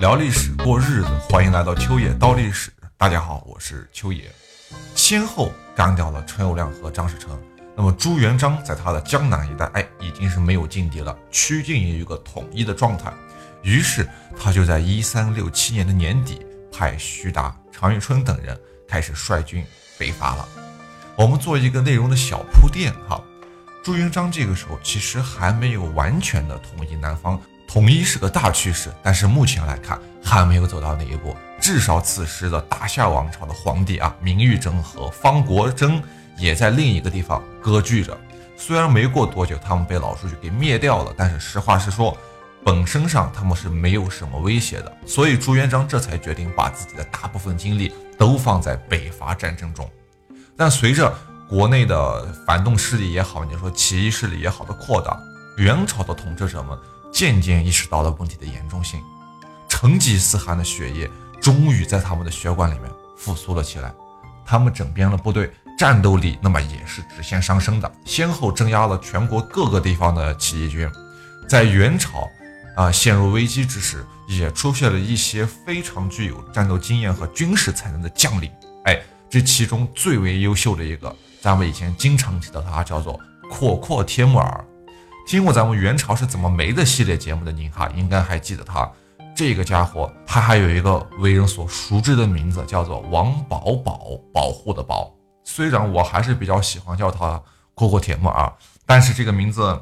聊历史过日子，欢迎来到秋野刀历史。大家好，我是秋野。先后干掉了陈友谅和张士诚，那么朱元璋在他的江南一带，哎，已经是没有劲敌了，趋近于一个统一的状态。于是他就在一三六七年的年底，派徐达、常遇春等人开始率军北伐了。我们做一个内容的小铺垫哈。朱元璋这个时候其实还没有完全的统一南方，统一是个大趋势，但是目前来看还没有走到那一步。至少此时的大夏王朝的皇帝啊，明玉珍和方国珍也在另一个地方割据着。虽然没过多久他们被老朱就给灭掉了，但是实话实说，本身上他们是没有什么威胁的。所以朱元璋这才决定把自己的大部分精力都放在北伐战争中。但随着国内的反动势力也好，你说起义势力也好的扩大，元朝的统治者们渐渐意识到了问题的严重性，成吉思汗的血液终于在他们的血管里面复苏了起来。他们整编了部队，战斗力那么也是直线上升的，先后镇压了全国各个地方的起义军。在元朝啊陷入危机之时，也出现了一些非常具有战斗经验和军事才能的将领。哎，这其中最为优秀的一个。咱们以前经常提到他叫做阔阔帖木儿，听过咱们元朝是怎么没的系列节目的您哈，应该还记得他这个家伙，他还有一个为人所熟知的名字叫做王保保，保护的保。虽然我还是比较喜欢叫他阔阔铁木儿，但是这个名字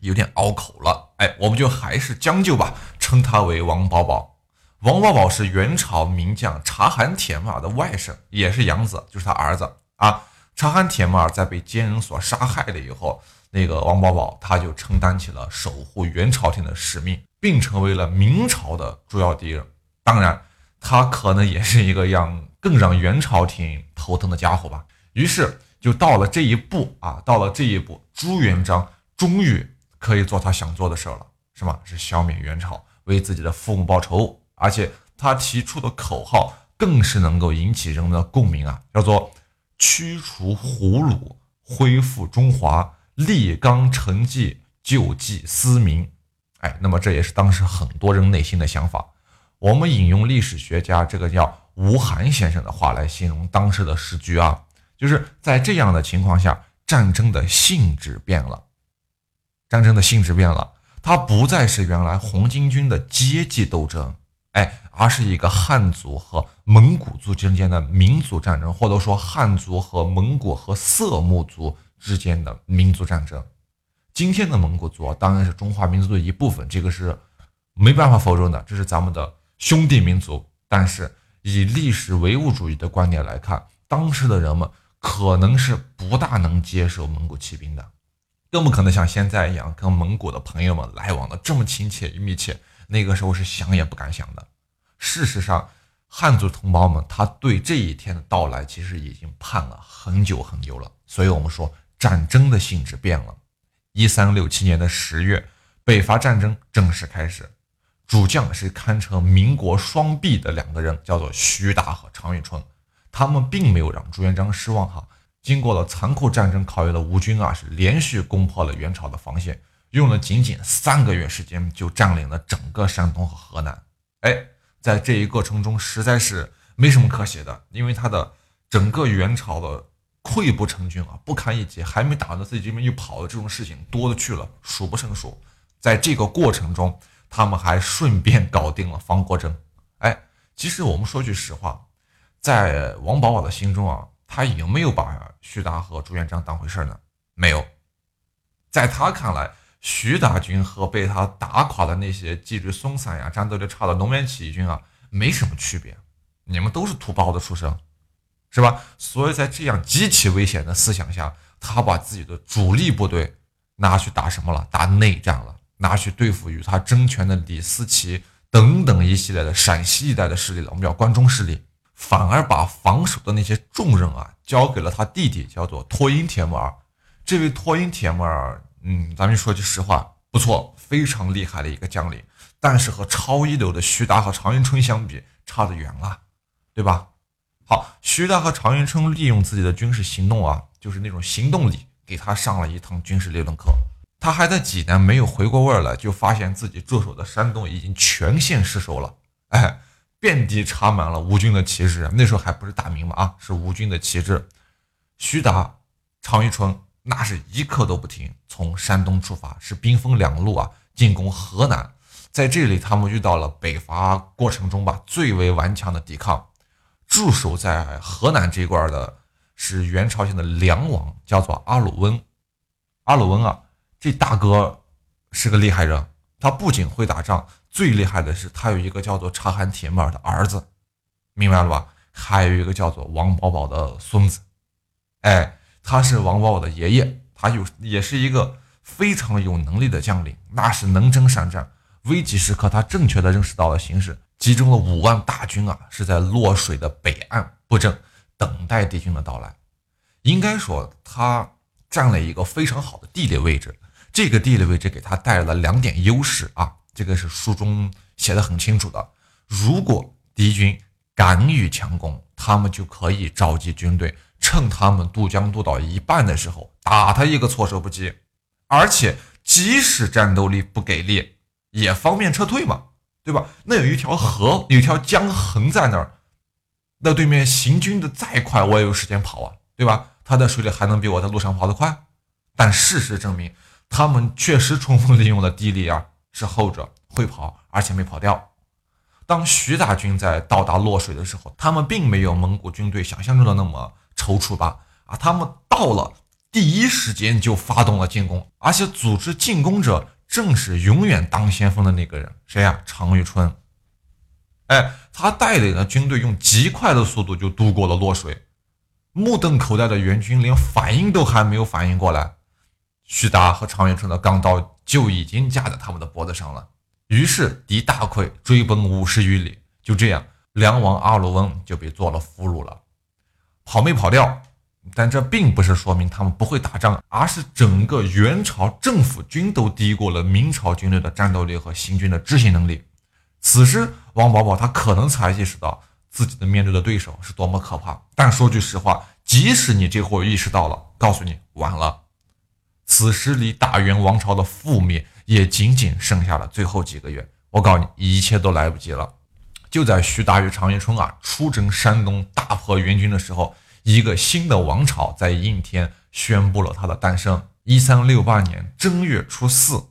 有点拗口了，哎，我们就还是将就吧，称他为王保保。王保保是元朝名将察罕帖木儿的外甥，也是养子，就是他儿子啊。察罕帖木儿在被奸人所杀害了以后，那个王保保他就承担起了守护元朝廷的使命，并成为了明朝的主要敌人。当然，他可能也是一个让更让元朝廷头疼的家伙吧。于是就到了这一步啊，到了这一步，朱元璋终于可以做他想做的事儿了，是吗？是消灭元朝，为自己的父母报仇。而且他提出的口号更是能够引起人们的共鸣啊，叫做。驱除胡虏，恢复中华，立纲成纪，救济思民。哎，那么这也是当时很多人内心的想法。我们引用历史学家这个叫吴晗先生的话来形容当时的时局啊，就是在这样的情况下，战争的性质变了。战争的性质变了，它不再是原来红巾军的阶级斗争。哎，而是一个汉族和蒙古族之间的民族战争，或者说汉族和蒙古和色目族之间的民族战争。今天的蒙古族啊，当然是中华民族的一部分，这个是没办法否认的，这是咱们的兄弟民族。但是以历史唯物主义的观点来看，当时的人们可能是不大能接受蒙古骑兵的，更不可能像现在一样跟蒙古的朋友们来往的这么亲切与密切。那个时候是想也不敢想的。事实上，汉族同胞们他对这一天的到来其实已经盼了很久很久了。所以，我们说战争的性质变了。一三六七年的十月，北伐战争正式开始。主将是堪称民国双璧的两个人，叫做徐达和常遇春。他们并没有让朱元璋失望哈。经过了残酷战争考验的吴军啊，是连续攻破了元朝的防线。用了仅仅三个月时间就占领了整个山东和河南，哎，在这一过程中实在是没什么可写的，因为他的整个元朝的溃不成军啊，不堪一击，还没打到自己这边又跑的这种事情多了去了，数不胜数。在这个过程中，他们还顺便搞定了方国珍。哎，其实我们说句实话，在王保保的心中啊，他有没有把徐达和朱元璋当回事呢？没有，在他看来。徐大军和被他打垮的那些纪律松散呀、战斗力差的农民起义军啊，没什么区别。你们都是土包子出身，是吧？所以在这样极其危险的思想下，他把自己的主力部队拿去打什么了？打内战了，拿去对付与他争权的李思齐等等一系列的陕西一带的势力了。我们叫关中势力，反而把防守的那些重任啊，交给了他弟弟，叫做托音铁木儿。这位托音铁木儿。嗯，咱们说句实话，不错，非常厉害的一个将领，但是和超一流的徐达和常遇春相比，差得远了，对吧？好，徐达和常遇春利用自己的军事行动啊，就是那种行动力，给他上了一堂军事理论课。他还在济南没有回过味儿来，就发现自己驻守的山东已经全线失守了。哎，遍地插满了吴军的旗帜。那时候还不是大明嘛，啊，是吴军的旗帜。徐达、常遇春那是一刻都不停，从山东出发，是兵分两路啊，进攻河南。在这里，他们遇到了北伐过程中吧最为顽强的抵抗。驻守在河南这一块的是元朝现的梁王，叫做阿鲁温。阿鲁温啊，这大哥是个厉害人，他不仅会打仗，最厉害的是他有一个叫做察罕铁木儿的儿子，明白了吧？还有一个叫做王保保的孙子。哎，他是王保保的爷爷，他有也是一个非常有能力的将领，那是能征善战。危急时刻，他正确的认识到了形势，集中了五万大军啊，是在洛水的北岸布阵，等待敌军的到来。应该说，他占了一个非常好的地理位置。这个地理位置给他带来了两点优势啊，这个是书中写的很清楚的。如果敌军敢于强攻，他们就可以召集军队，趁他们渡江渡到一半的时候，打他一个措手不及。而且，即使战斗力不给力，也方便撤退嘛，对吧？那有一条河，有一条江横在那儿，那对面行军的再快，我也有时间跑啊，对吧？他在水里还能比我在路上跑得快？但事实证明，他们确实充分利用了地利啊，是后者会跑，而且没跑掉。当徐大军在到达洛水的时候，他们并没有蒙古军队想象中的那么踌躇吧？啊，他们到了，第一时间就发动了进攻，而且组织进攻者。正是永远当先锋的那个人，谁呀？常遇春。哎，他带领的军队用极快的速度就渡过了洛水，目瞪口呆的援军连反应都还没有反应过来，徐达和常遇春的钢刀就已经架在他们的脖子上了。于是敌大溃，追奔五十余里。就这样，梁王阿鲁温就被做了俘虏了。跑没跑掉？但这并不是说明他们不会打仗，而是整个元朝政府军都低估了明朝军队的战斗力和行军的执行能力。此时，王保保他可能才意识到自己的面对的对手是多么可怕。但说句实话，即使你这会儿意识到了，告诉你晚了。此时离大元王朝的覆灭也仅仅剩下了最后几个月。我告诉你，一切都来不及了。就在徐达与常遇春啊出征山东、大破元军的时候。一个新的王朝在应天宣布了它的诞生。一三六八年正月初四，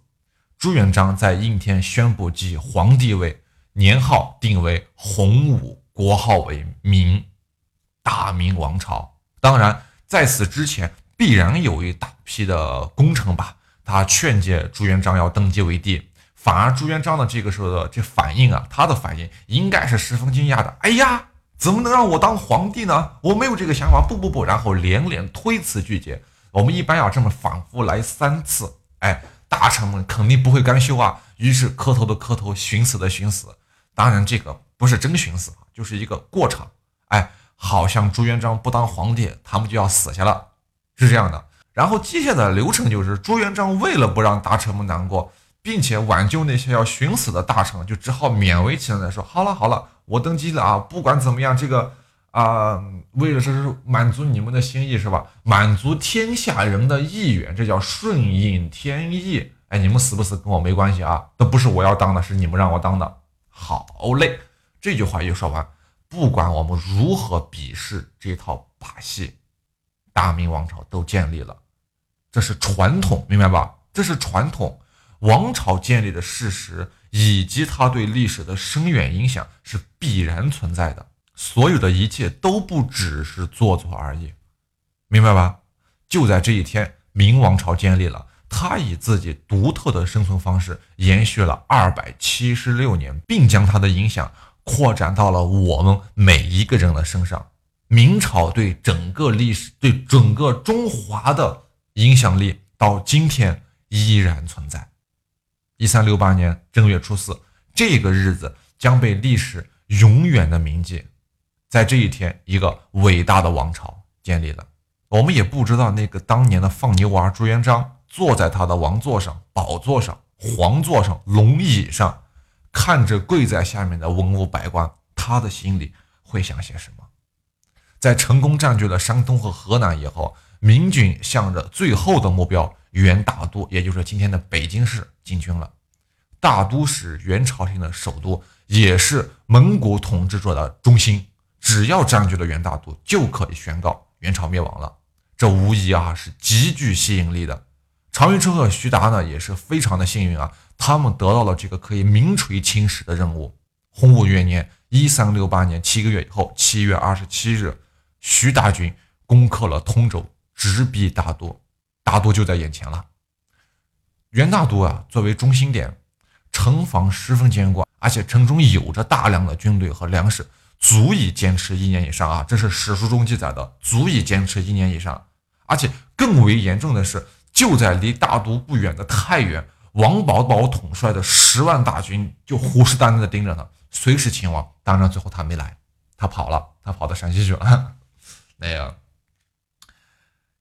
朱元璋在应天宣布继皇帝位，年号定为洪武，国号为明，大明王朝。当然，在此之前必然有一大批的功臣吧，他劝诫朱元璋要登基为帝。反而朱元璋的这个时候的这反应啊，他的反应应该是十分惊讶的。哎呀！怎么能让我当皇帝呢？我没有这个想法，不不不，然后连连推辞拒绝。我们一般要这么反复来三次，哎，大臣们肯定不会甘休啊。于是磕头的磕头，寻死的寻死。当然，这个不是真寻死，就是一个过程。哎，好像朱元璋不当皇帝，他们就要死下了，是这样的。然后接下来的流程就是，朱元璋为了不让大臣们难过。并且挽救那些要寻死的大臣，就只好勉为其难的说：“好了好了，我登基了啊！不管怎么样，这个啊，为了是满足你们的心意是吧？满足天下人的意愿，这叫顺应天意。哎，你们死不死跟我没关系啊，都不是我要当的，是你们让我当的。好嘞，这句话一说完，不管我们如何鄙视这套把戏，大明王朝都建立了，这是传统，明白吧？这是传统。”王朝建立的事实以及它对历史的深远影响是必然存在的，所有的一切都不只是做作而已，明白吧？就在这一天，明王朝建立了，它以自己独特的生存方式延续了二百七十六年，并将它的影响扩展到了我们每一个人的身上。明朝对整个历史、对整个中华的影响力，到今天依然存在。一三六八年正月初四，这个日子将被历史永远的铭记。在这一天，一个伟大的王朝建立了。我们也不知道那个当年的放牛娃朱元璋坐在他的王座上、宝座上、皇座上、龙椅上，看着跪在下面的文武百官，他的心里会想些什么？在成功占据了山东和河南以后，明军向着最后的目标。元大都，也就是今天的北京市进军了。大都是元朝廷的首都，也是蒙古统治者的中心。只要占据了元大都，就可以宣告元朝灭亡了。这无疑啊是极具吸引力的。常遇春和徐达呢也是非常的幸运啊，他们得到了这个可以名垂青史的任务。洪武元年（一三六八年）七个月以后，七月二十七日，徐大军攻克了通州，直逼大都，大都就在眼前了。元大都啊，作为中心点，城防十分坚固，而且城中有着大量的军队和粮食，足以坚持一年以上啊！这是史书中记载的，足以坚持一年以上。而且更为严重的是，就在离大都不远的太原，王保保统帅的十万大军就虎视眈眈的盯着他。随时前往，当然最后他没来，他跑了，他跑到陕西去了。那样，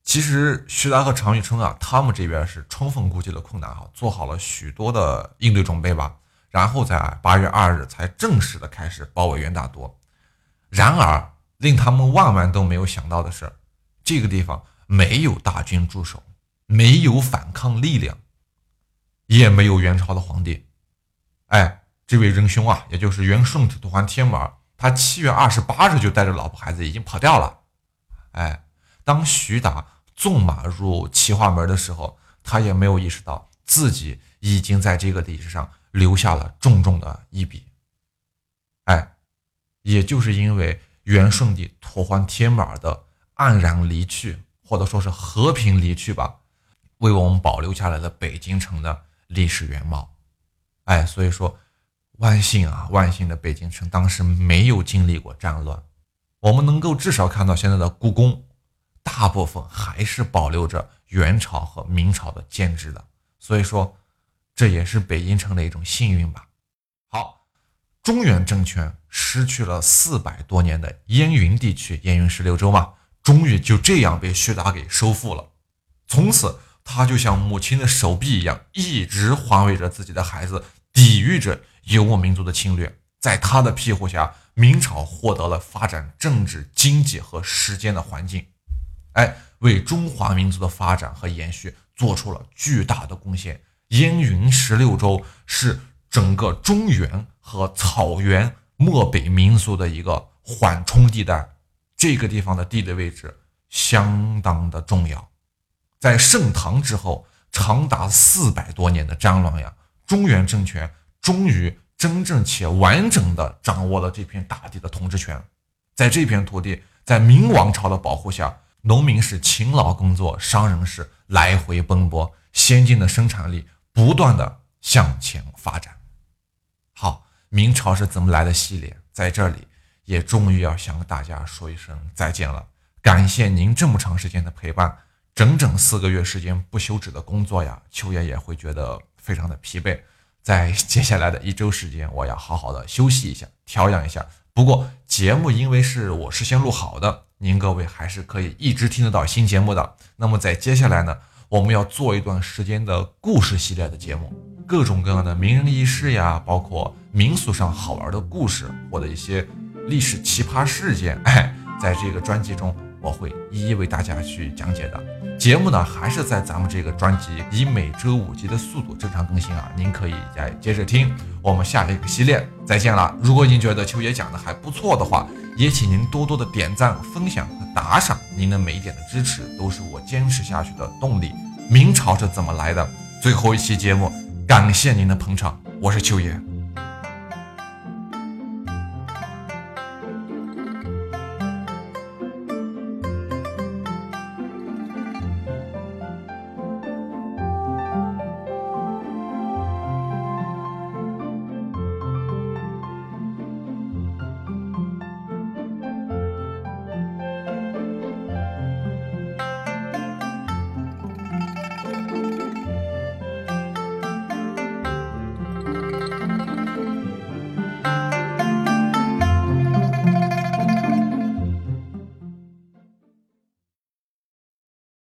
其实徐达和常遇春啊，他们这边是充分估计了困难啊，做好了许多的应对准备吧，然后在八月二日才正式的开始包围元大都。然而，令他们万万都没有想到的是，这个地方没有大军驻守，没有反抗力量，也没有元朝的皇帝。哎。这位仁兄啊，也就是元顺帝吐蕃帖木儿，他七月二十八日就带着老婆孩子已经跑掉了。哎，当徐达纵马入齐化门的时候，他也没有意识到自己已经在这个历史上留下了重重的一笔。哎，也就是因为元顺帝吐蕃帖木儿的黯然离去，或者说是和平离去吧，为我们保留下来了北京城的历史原貌。哎，所以说。万幸啊，万幸的北京城当时没有经历过战乱，我们能够至少看到现在的故宫，大部分还是保留着元朝和明朝的建制的，所以说这也是北京城的一种幸运吧。好，中原政权失去了四百多年的燕云地区，燕云十六州嘛，终于就这样被徐达给收复了。从此，他就像母亲的手臂一样，一直环围着自己的孩子，抵御着。游牧民族的侵略，在他的庇护下，明朝获得了发展政治、经济和时间的环境，哎，为中华民族的发展和延续做出了巨大的贡献。燕云十六州是整个中原和草原漠北民族的一个缓冲地带，这个地方的地理位置相当的重要。在盛唐之后，长达四百多年的战乱呀，中原政权。终于真正且完整的掌握了这片大地的统治权，在这片土地，在明王朝的保护下，农民是勤劳工作，商人是来回奔波，先进的生产力不断的向前发展。好，明朝是怎么来的系列，在这里也终于要向大家说一声再见了。感谢您这么长时间的陪伴，整整四个月时间不休止的工作呀，秋爷也会觉得非常的疲惫。在接下来的一周时间，我要好好的休息一下，调养一下。不过节目因为是我事先录好的，您各位还是可以一直听得到新节目的。那么在接下来呢，我们要做一段时间的故事系列的节目，各种各样的名人轶事呀，包括民俗上好玩的故事或者一些历史奇葩事件，哎，在这个专辑中。我会一一为大家去讲解的。节目呢，还是在咱们这个专辑以每周五集的速度正常更新啊，您可以再接着听。我们下一个系列再见了。如果您觉得秋爷讲的还不错的话，也请您多多的点赞、分享和打赏。您的每一点的支持都是我坚持下去的动力。明朝是怎么来的？最后一期节目，感谢您的捧场，我是秋爷。